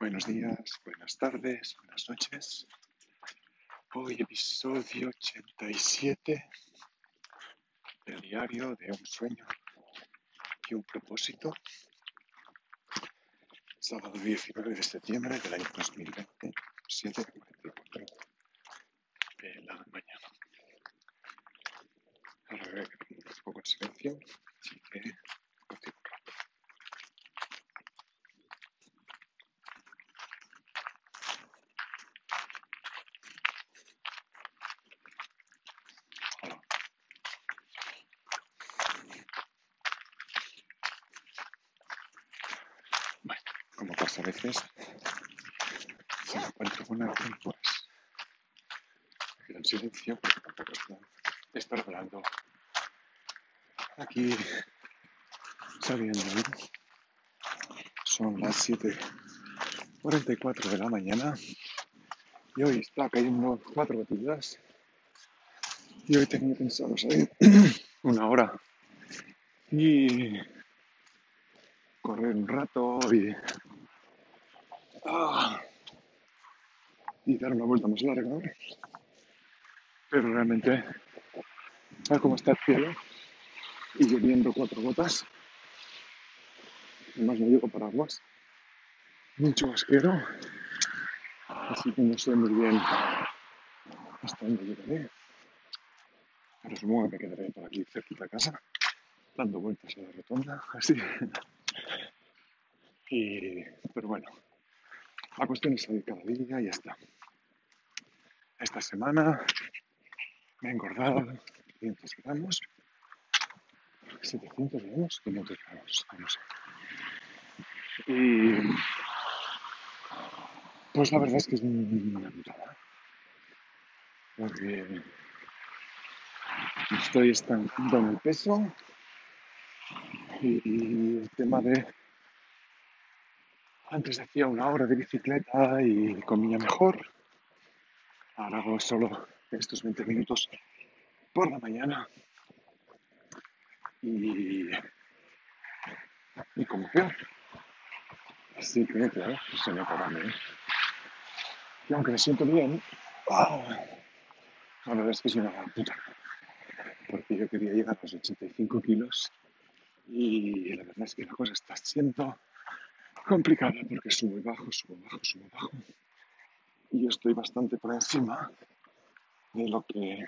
Buenos días, buenas tardes, buenas noches. Hoy episodio 87 del diario de un sueño y un propósito. Sábado 19 de septiembre del año 2020, 7.44 de la mañana. Ahora voy a un poco en silencio, así que continúo. Hola. Bueno, como pasa a veces, alguien, pues me quedo en silencio porque tampoco es plan estar hablando aquí sabiendo. Son las 7.44 de la mañana y hoy está cayendo cuatro gotillas y hoy tenía pensado salir una hora y correr un rato y, ah, y dar una vuelta más larga. ¿no? Pero realmente, tal como está el cielo y lloviendo cuatro gotas, además no llevo paraguas, mucho asquero, así que no sé muy bien hasta dónde llegaré. Pero supongo que me quedaré por aquí cerquita de casa, dando vueltas a la rotonda, así. Y, pero bueno, la cuestión es salir cada día y ya está. Esta semana me he engordado 500 gramos, 700 gramos, 500 gramos, no sé. Y pues la verdad es que es una putada, porque estoy estancando en el peso y el tema de antes hacía una hora de bicicleta y comía mejor, ahora hago solo estos 20 minutos por la mañana y, y como peor. Así que, claro, se me acaba ¿eh? Y aunque me siento bien, ¡ah! la verdad es que es una gran puta. Porque yo quería llegar a los 85 kilos y la verdad es que la cosa está siendo complicada porque sube bajo, sube bajo, sube bajo. Y yo estoy bastante por encima de lo que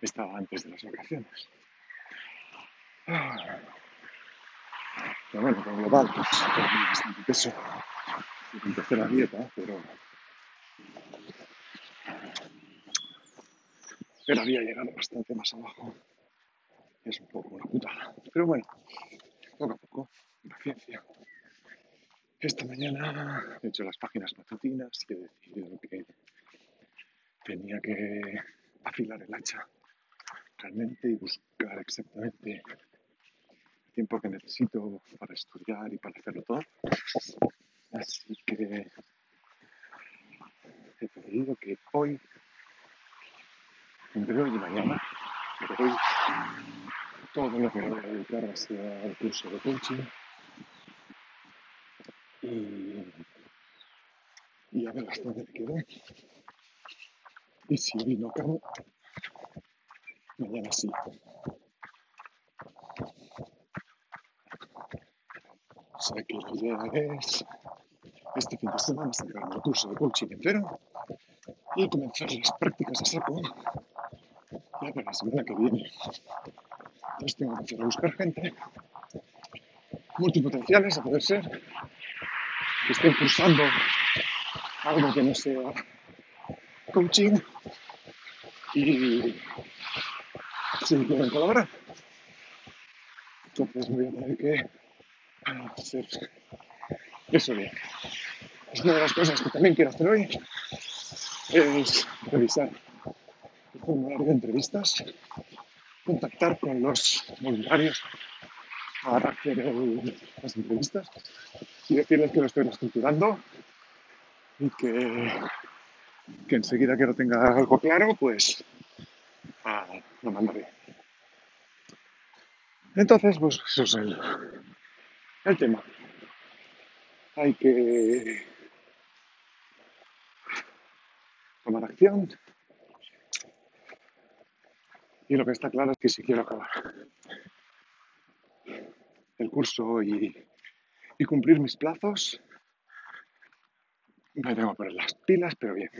estaba antes de las vacaciones. Pero bueno, con global, pues perdí bastante peso. Empecé la dieta, pero. Pero había llegado bastante más abajo. Es un poco una putada. Pero bueno, poco a poco, paciencia. Esta mañana he hecho las páginas matutinas y he decidido que tenía que afilar el hacha realmente y buscar exactamente el tiempo que necesito para estudiar y para hacerlo todo. Así que he decidido que hoy, entre hoy y mañana, pero hoy todo lo que voy a dedicar va a ser curso de coaching y, y a ver hasta me quedo. Y si hoy no acabo, mañana sí. O sea que la idea es este fin de semana sacar el curso de coaching entero y comenzar las prácticas de saco ya para la semana que viene. Entonces tengo que empezar a buscar gente multipotenciales, a poder ser, que estén cursando algo que no sea coaching y si quieren colaborar. Entonces voy a tener que hacer eso bien. Es una de las cosas que también quiero hacer hoy, es revisar el formulario de entrevistas, contactar con los voluntarios para hacer las entrevistas y decirles que lo estoy reestructurando y que, enseguida que lo tenga algo claro, pues ah, lo mandaré. Entonces, pues eso es el, el tema. hay que tomar acción. Y lo que está claro es que si quiero acabar el curso y, y cumplir mis plazos, me tengo que poner las pilas, pero bien.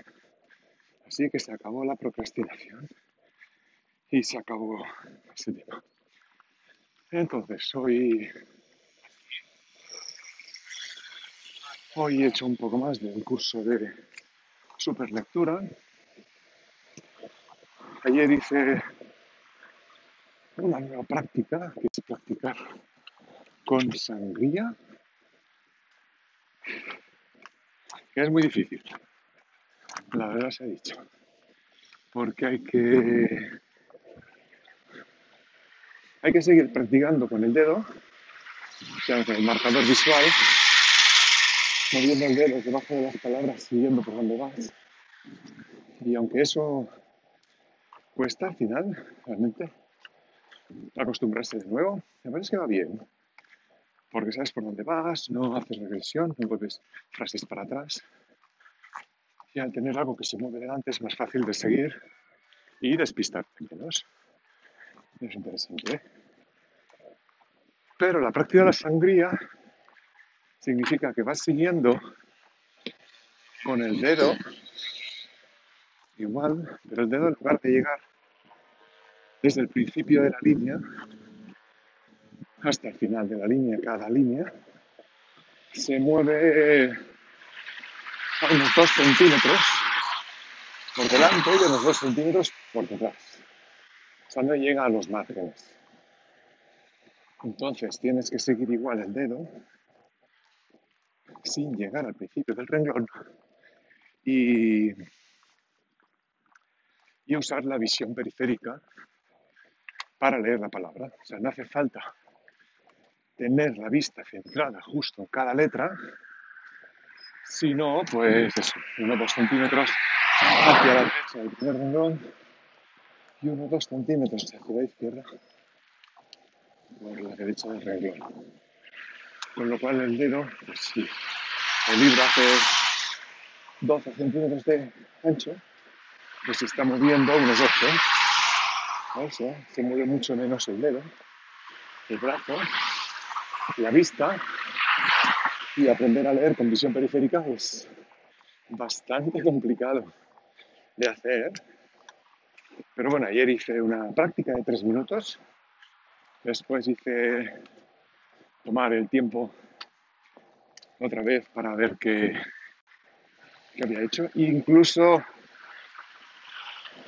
Así que se acabó la procrastinación y se acabó ese tema. Entonces, hoy, hoy he hecho un poco más del curso de superlectura. Ayer hice una nueva práctica, que es practicar con sangría, que es muy difícil, la verdad se ha dicho, porque hay que hay que seguir practicando con el dedo, o con el marcador visual, moviendo el dedo debajo de las palabras, siguiendo por donde vas. Y aunque eso cuesta al final, realmente, acostumbrarse de nuevo, me parece que va bien. Porque sabes por dónde vas, no haces regresión, no vuelves frases para atrás. Y al tener algo que se mueve delante es más fácil de seguir y despistarte menos. Es interesante, ¿eh? Pero la práctica de la sangría significa que vas siguiendo con el dedo igual, pero el dedo en lugar de llegar desde el principio de la línea hasta el final de la línea, cada línea, se mueve a unos 2 centímetros por delante y unos 2 centímetros por detrás. O sea, no llega a los márgenes. Entonces tienes que seguir igual el dedo sin llegar al principio del renglón y, y usar la visión periférica para leer la palabra. O sea, no hace falta tener la vista centrada justo en cada letra, sino, pues eso, uno o dos centímetros hacia la derecha del primer renglón y uno o dos centímetros hacia la izquierda por la derecha del renglón. Con lo cual el dedo, pues si el libro hace 12 centímetros de ancho, pues se está moviendo unos 12. O sea, se mueve mucho menos el dedo, el brazo, la vista y aprender a leer con visión periférica es bastante complicado de hacer. Pero bueno, ayer hice una práctica de tres minutos Después hice tomar el tiempo otra vez para ver qué, había hecho. incluso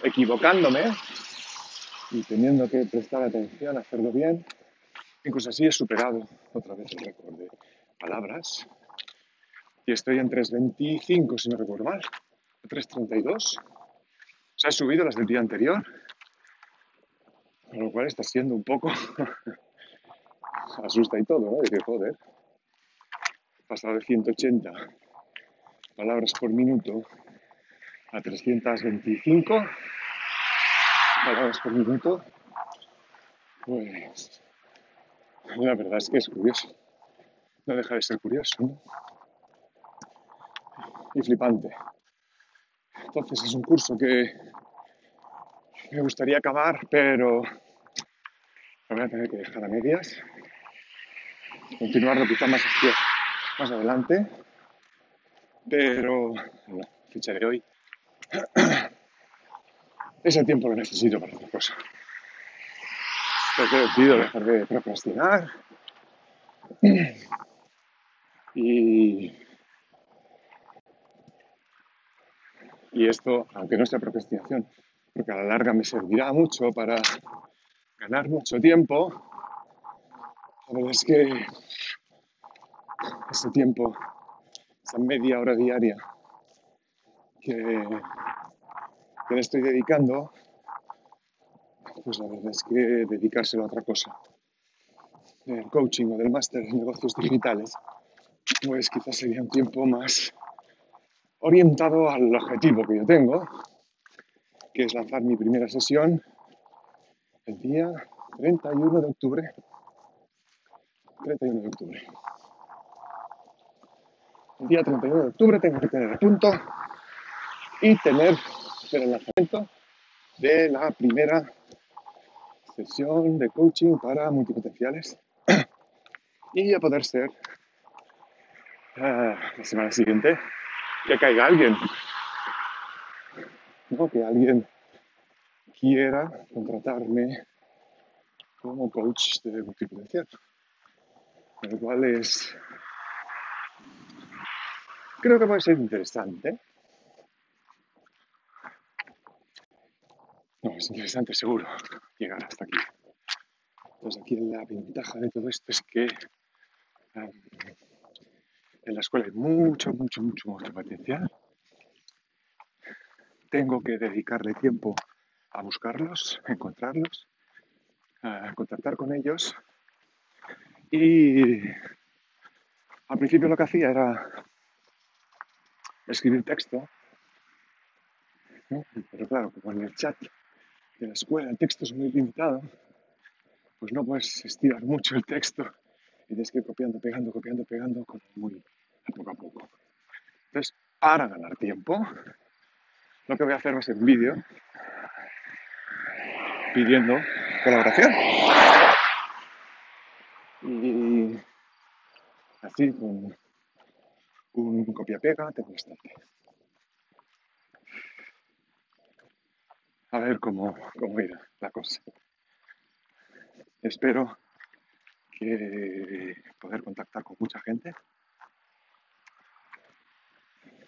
equivocándome y teniendo que prestar atención, hacerlo bien, incluso así he superado otra vez el récord de palabras. Y estoy en 3.25, si no recuerdo mal, 3.32. O sea, he subido las del día anterior con lo cual está siendo un poco asusta y todo, ¿no? Decir, joder, pasado de 180 palabras por minuto a 325 palabras por minuto, pues la verdad es que es curioso. No deja de ser curioso, ¿no? Y flipante. Entonces es un curso que me gustaría acabar, pero lo voy a tener que dejar a medias. Continuarlo quizá más, más adelante. Pero, bueno, fecha de hoy. Es el tiempo que necesito para hacer cosas. He decidido dejar de procrastinar. Y, y esto, aunque no sea procrastinación, porque a la larga me servirá mucho para ganar mucho tiempo. La es que ese tiempo, esa media hora diaria que, que le estoy dedicando, pues la verdad es que dedicárselo a otra cosa, del coaching o del máster en negocios digitales, pues quizás sería un tiempo más orientado al objetivo que yo tengo, que es lanzar mi primera sesión el día 31 de octubre. 31 de octubre. el día 31 de octubre tengo que tener el punto y tener el lanzamiento de la primera sesión de coaching para multipotenciales y a poder ser ah, la semana siguiente que caiga alguien, ¿no? que alguien quiera contratarme como coach de multipotencial, lo cual es creo que puede ser interesante. Es interesante seguro llegar hasta aquí. Pues aquí la ventaja de todo esto es que en la escuela hay mucho, mucho, mucho, mucho potencial. Tengo que dedicarle tiempo a buscarlos, encontrarlos, a contactar con ellos. Y al principio lo que hacía era escribir texto, pero claro, como en el chat de la escuela el texto es muy limitado, pues no puedes estirar mucho el texto y tienes que ir copiando, pegando, copiando, pegando, como muy poco a poco. Entonces, para ganar tiempo, lo que voy a hacer va a ser un vídeo pidiendo colaboración. Y así, con un copia-pega, tengo bastante. A ver cómo, cómo irá la cosa. Espero que poder contactar con mucha gente.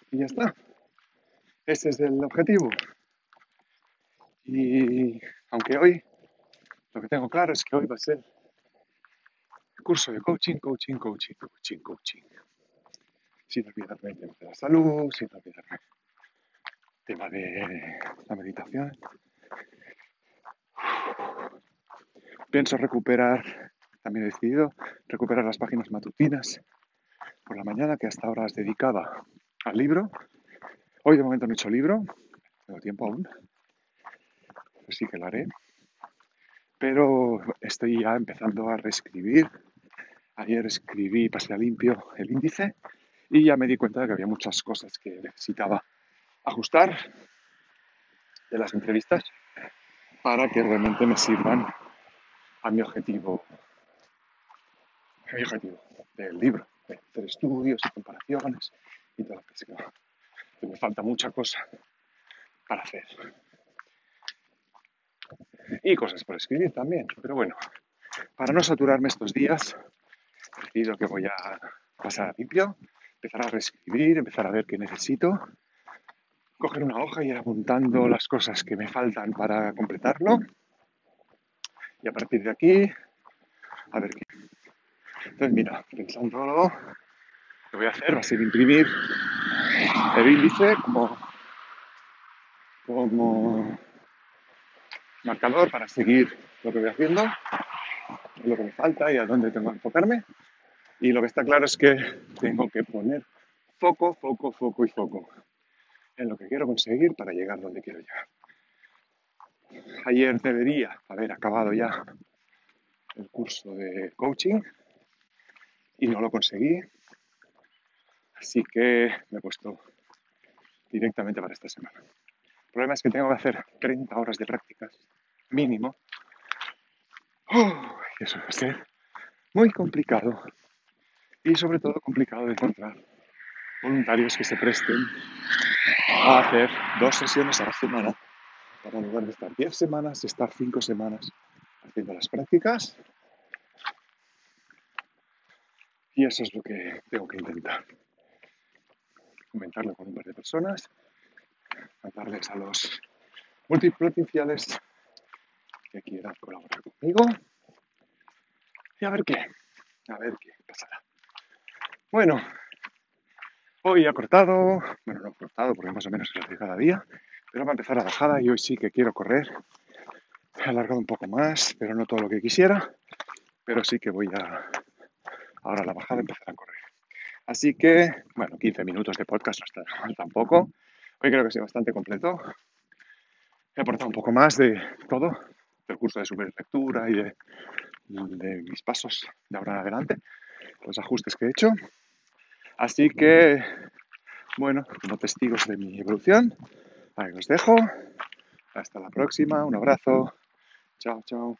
Y ya está. Ese es el objetivo. Y aunque hoy lo que tengo claro es que hoy va a ser curso de coaching, coaching, coaching, coaching, coaching. Sin olvidarme de la salud, sin olvidarme tema de la meditación. Pienso recuperar también he decidido recuperar las páginas matutinas por la mañana que hasta ahora las dedicaba al libro. Hoy de momento no he hecho libro, tengo tiempo aún, así que lo haré. Pero estoy ya empezando a reescribir. Ayer escribí, pasé a limpio el índice y ya me di cuenta de que había muchas cosas que necesitaba ajustar de las entrevistas para que realmente me sirvan a mi objetivo mi objetivo del libro, de hacer estudios y comparaciones y todo lo que sea. Que me falta mucha cosa para hacer. Y cosas por escribir también. Pero bueno, para no saturarme estos días, he decidido que voy a pasar a limpio, empezar a reescribir, empezar a ver qué necesito, coger una hoja y ir apuntando las cosas que me faltan para completarlo. Y a partir de aquí, a ver qué, entonces, mira, pensándolo, lo que voy a hacer va a ser imprimir el índice como, como marcador para seguir lo que voy haciendo, lo que me falta y a dónde tengo que enfocarme. Y lo que está claro es que tengo que poner foco, foco, foco y foco en lo que quiero conseguir para llegar donde quiero llegar. Ayer debería haber acabado ya el curso de coaching y no lo conseguí. Así que me he puesto directamente para esta semana. El problema es que tengo que hacer 30 horas de prácticas mínimo. y eso va a ser muy complicado. Y sobre todo complicado de encontrar voluntarios que se presten a hacer dos sesiones a la semana. Para en lugar de estar 10 semanas, estar 5 semanas haciendo las prácticas Y eso es lo que tengo que intentar. Comentarlo con un par de personas, mandarles a los multipotenciales que quieran colaborar conmigo y a ver qué, a ver qué pasará. Bueno, hoy ha cortado, bueno, no ha cortado porque más o menos es la de cada día, pero va a empezar la bajada y hoy sí que quiero correr. He alargado un poco más, pero no todo lo que quisiera, pero sí que voy a Ahora la bajada empezará a correr. Así que, bueno, 15 minutos de podcast no está mal tampoco. Hoy creo que sido bastante completo. He aportado un poco más de todo, del curso de superlectura y de, de mis pasos de ahora en adelante, los ajustes que he hecho. Así que, bueno, como testigos de mi evolución, ahí os dejo. Hasta la próxima, un abrazo. Chao, chao.